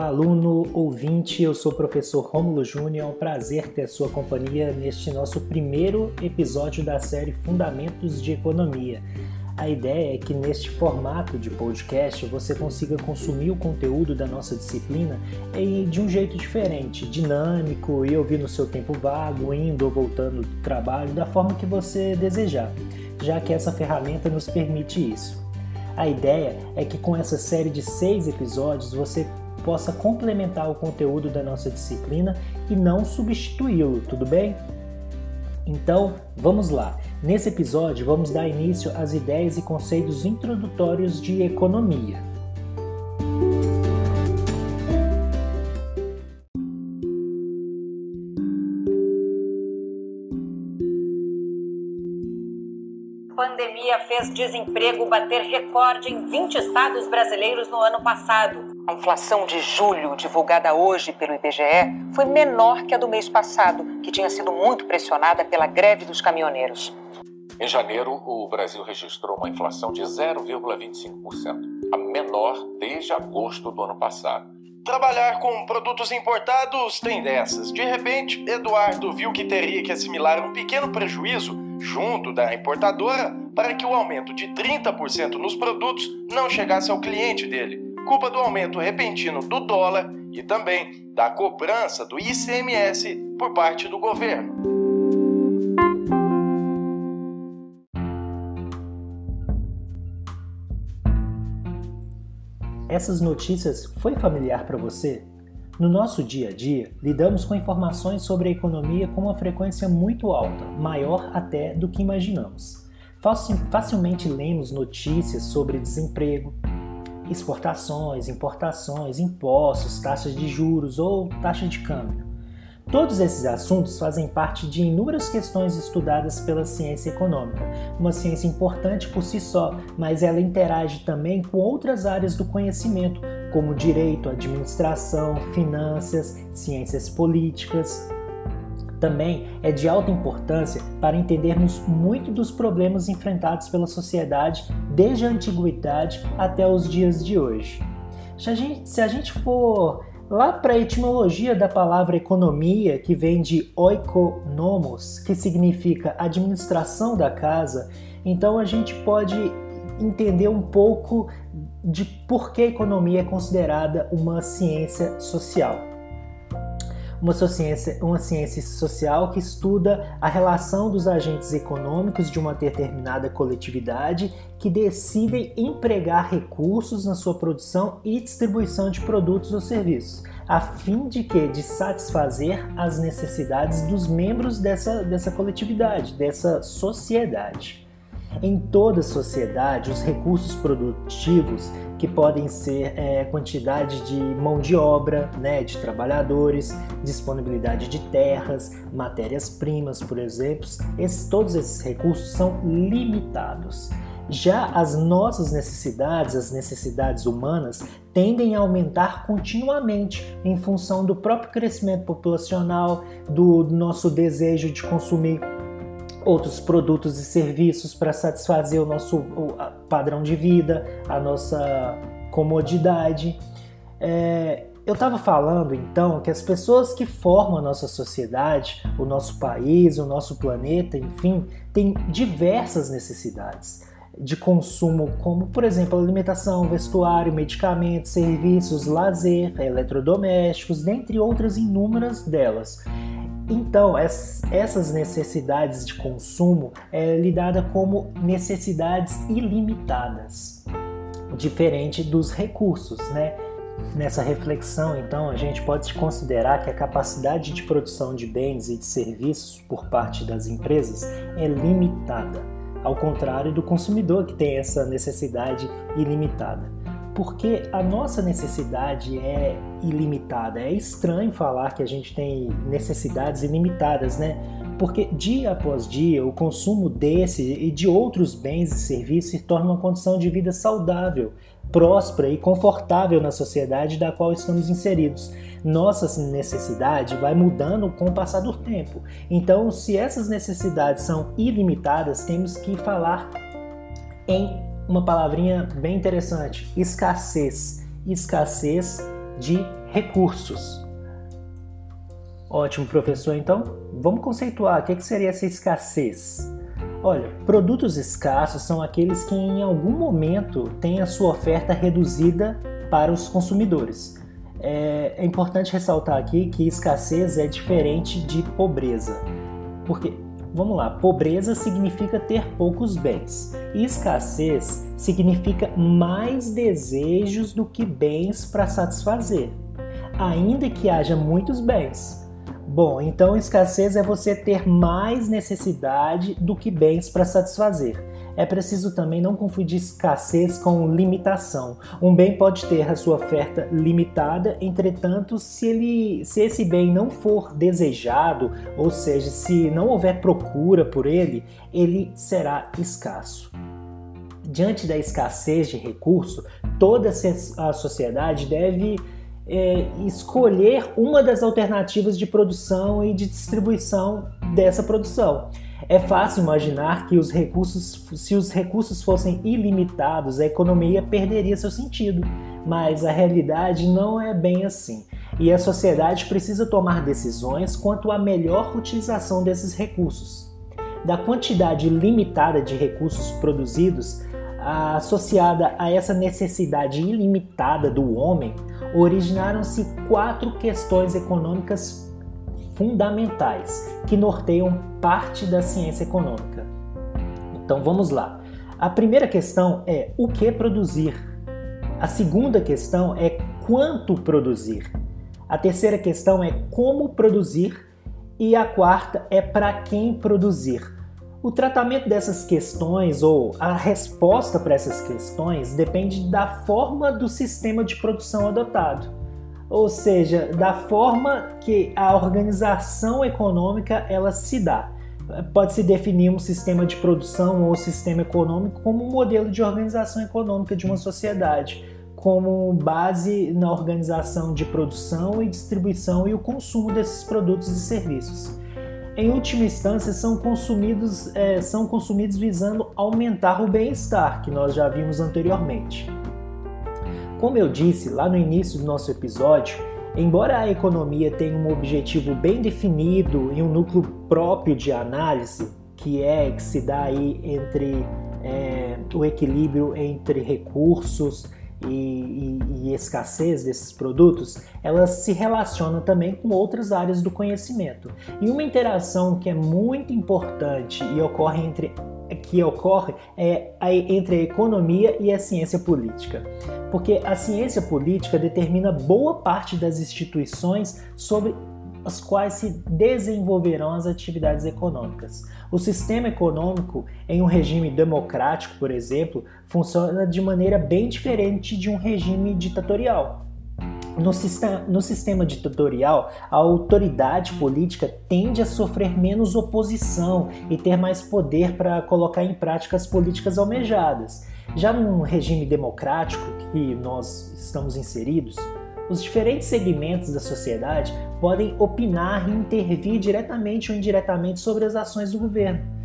Olá, aluno, ouvinte, eu sou o professor Rômulo Júnior, é um prazer ter sua companhia neste nosso primeiro episódio da série Fundamentos de Economia. A ideia é que neste formato de podcast você consiga consumir o conteúdo da nossa disciplina de um jeito diferente, dinâmico e ouvir no seu tempo vago, indo ou voltando do trabalho, da forma que você desejar, já que essa ferramenta nos permite isso. A ideia é que com essa série de seis episódios você possa complementar o conteúdo da nossa disciplina e não substituí-lo, tudo bem? Então, vamos lá. Nesse episódio, vamos dar início às ideias e conceitos introdutórios de economia. Desemprego bater recorde em 20 estados brasileiros no ano passado. A inflação de julho, divulgada hoje pelo IBGE, foi menor que a do mês passado, que tinha sido muito pressionada pela greve dos caminhoneiros. Em janeiro, o Brasil registrou uma inflação de 0,25%, a menor desde agosto do ano passado. Trabalhar com produtos importados tem dessas. De repente, Eduardo viu que teria que assimilar um pequeno prejuízo junto da importadora para que o aumento de 30% nos produtos não chegasse ao cliente dele, culpa do aumento repentino do dólar e também da cobrança do ICMS por parte do governo. Essas notícias foi familiar para você? No nosso dia a dia, lidamos com informações sobre a economia com uma frequência muito alta, maior até do que imaginamos. Facilmente lemos notícias sobre desemprego, exportações, importações, impostos, taxas de juros ou taxa de câmbio. Todos esses assuntos fazem parte de inúmeras questões estudadas pela ciência econômica, uma ciência importante por si só, mas ela interage também com outras áreas do conhecimento, como direito, administração, finanças, ciências políticas. Também é de alta importância para entendermos muito dos problemas enfrentados pela sociedade desde a antiguidade até os dias de hoje. Se a gente, se a gente for Lá para a etimologia da palavra economia, que vem de oikonomos, que significa administração da casa, então a gente pode entender um pouco de por que a economia é considerada uma ciência social uma ciência, uma ciência social que estuda a relação dos agentes econômicos de uma determinada coletividade que decidem empregar recursos na sua produção e distribuição de produtos ou serviços, a fim de que de satisfazer as necessidades dos membros dessa, dessa coletividade, dessa sociedade. Em toda sociedade, os recursos produtivos, que podem ser é, quantidade de mão de obra, né, de trabalhadores, disponibilidade de terras, matérias-primas, por exemplo, esses, todos esses recursos são limitados. Já as nossas necessidades, as necessidades humanas, tendem a aumentar continuamente em função do próprio crescimento populacional, do nosso desejo de consumir outros produtos e serviços para satisfazer o nosso padrão de vida, a nossa comodidade. É, eu estava falando então que as pessoas que formam a nossa sociedade, o nosso país, o nosso planeta, enfim, têm diversas necessidades de consumo, como por exemplo alimentação, vestuário, medicamentos, serviços, lazer, eletrodomésticos, dentre outras inúmeras delas. Então, essas necessidades de consumo é lidada como necessidades ilimitadas, diferente dos recursos, né? Nessa reflexão, então, a gente pode considerar que a capacidade de produção de bens e de serviços por parte das empresas é limitada, ao contrário do consumidor que tem essa necessidade ilimitada porque a nossa necessidade é ilimitada. É estranho falar que a gente tem necessidades ilimitadas, né? Porque dia após dia o consumo desse e de outros bens e serviços se torna uma condição de vida saudável, próspera e confortável na sociedade da qual estamos inseridos. Nossa necessidade vai mudando com o passar do tempo. Então, se essas necessidades são ilimitadas, temos que falar em uma palavrinha bem interessante: escassez. Escassez de recursos. Ótimo, professor. Então, vamos conceituar o que seria essa escassez. Olha, produtos escassos são aqueles que em algum momento têm a sua oferta reduzida para os consumidores. É, é importante ressaltar aqui que escassez é diferente de pobreza, porque Vamos lá, pobreza significa ter poucos bens. Escassez significa mais desejos do que bens para satisfazer, ainda que haja muitos bens. Bom, então escassez é você ter mais necessidade do que bens para satisfazer. É preciso também não confundir escassez com limitação. Um bem pode ter a sua oferta limitada, entretanto, se, ele, se esse bem não for desejado, ou seja, se não houver procura por ele, ele será escasso. Diante da escassez de recurso, toda a sociedade deve é, escolher uma das alternativas de produção e de distribuição dessa produção. É fácil imaginar que os recursos, se os recursos fossem ilimitados, a economia perderia seu sentido, mas a realidade não é bem assim. E a sociedade precisa tomar decisões quanto à melhor utilização desses recursos. Da quantidade limitada de recursos produzidos, associada a essa necessidade ilimitada do homem, originaram-se quatro questões econômicas fundamentais que norteiam parte da ciência econômica. Então vamos lá. A primeira questão é o que produzir. A segunda questão é quanto produzir. A terceira questão é como produzir. E a quarta é para quem produzir. O tratamento dessas questões ou a resposta para essas questões depende da forma do sistema de produção adotado, ou seja, da forma que a organização econômica ela se dá. Pode-se definir um sistema de produção ou sistema econômico como um modelo de organização econômica de uma sociedade, como base na organização de produção e distribuição e o consumo desses produtos e serviços em última instância, são consumidos, é, são consumidos visando aumentar o bem-estar, que nós já vimos anteriormente. Como eu disse lá no início do nosso episódio, embora a economia tenha um objetivo bem definido e um núcleo próprio de análise, que é que se dá aí entre é, o equilíbrio entre recursos e, e, e, escassez desses produtos, elas se relacionam também com outras áreas do conhecimento. E uma interação que é muito importante e ocorre entre que ocorre é entre a economia e a ciência política. Porque a ciência política determina boa parte das instituições sobre as quais se desenvolverão as atividades econômicas. O sistema econômico em um regime democrático, por exemplo, funciona de maneira bem diferente de um regime ditatorial. No sistema, no sistema ditatorial, a autoridade política tende a sofrer menos oposição e ter mais poder para colocar em prática as políticas almejadas. Já num regime democrático que nós estamos inseridos, os diferentes segmentos da sociedade podem opinar e intervir diretamente ou indiretamente sobre as ações do governo.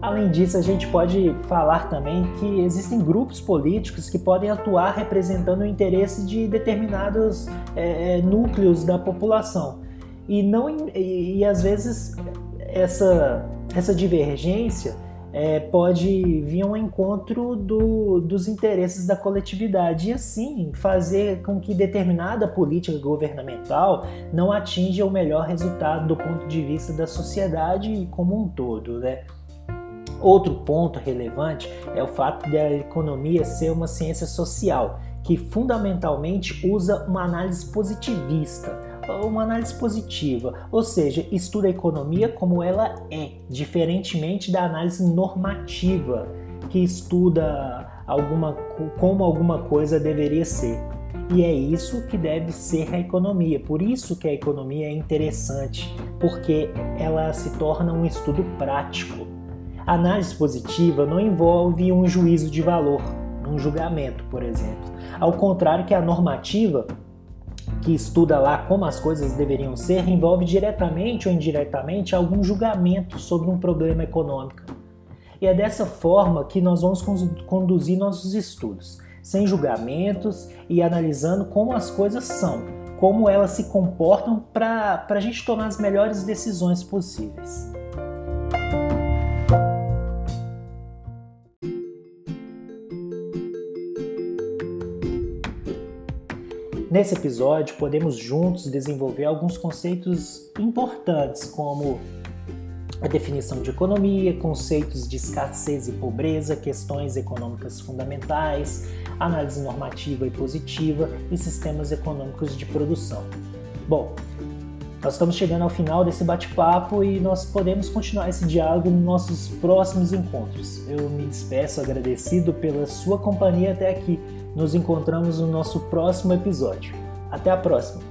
Além disso, a gente pode falar também que existem grupos políticos que podem atuar representando o interesse de determinados é, é núcleos da população. E, não, e, e às vezes essa, essa divergência é, pode vir ao encontro do, dos interesses da coletividade e assim fazer com que determinada política governamental não atinja o melhor resultado do ponto de vista da sociedade como um todo. Né? Outro ponto relevante é o fato da economia ser uma ciência social que fundamentalmente usa uma análise positivista uma análise positiva, ou seja, estuda a economia como ela é, diferentemente da análise normativa, que estuda alguma, como alguma coisa deveria ser. E é isso que deve ser a economia. Por isso que a economia é interessante, porque ela se torna um estudo prático. Análise positiva não envolve um juízo de valor, um julgamento, por exemplo. Ao contrário que a normativa, que estuda lá como as coisas deveriam ser envolve diretamente ou indiretamente algum julgamento sobre um problema econômico. E é dessa forma que nós vamos conduzir nossos estudos, sem julgamentos e analisando como as coisas são, como elas se comportam para a gente tomar as melhores decisões possíveis. Nesse episódio, podemos juntos desenvolver alguns conceitos importantes, como a definição de economia, conceitos de escassez e pobreza, questões econômicas fundamentais, análise normativa e positiva e sistemas econômicos de produção. Bom, nós estamos chegando ao final desse bate-papo e nós podemos continuar esse diálogo nos nossos próximos encontros. Eu me despeço agradecido pela sua companhia até aqui. Nos encontramos no nosso próximo episódio. Até a próxima!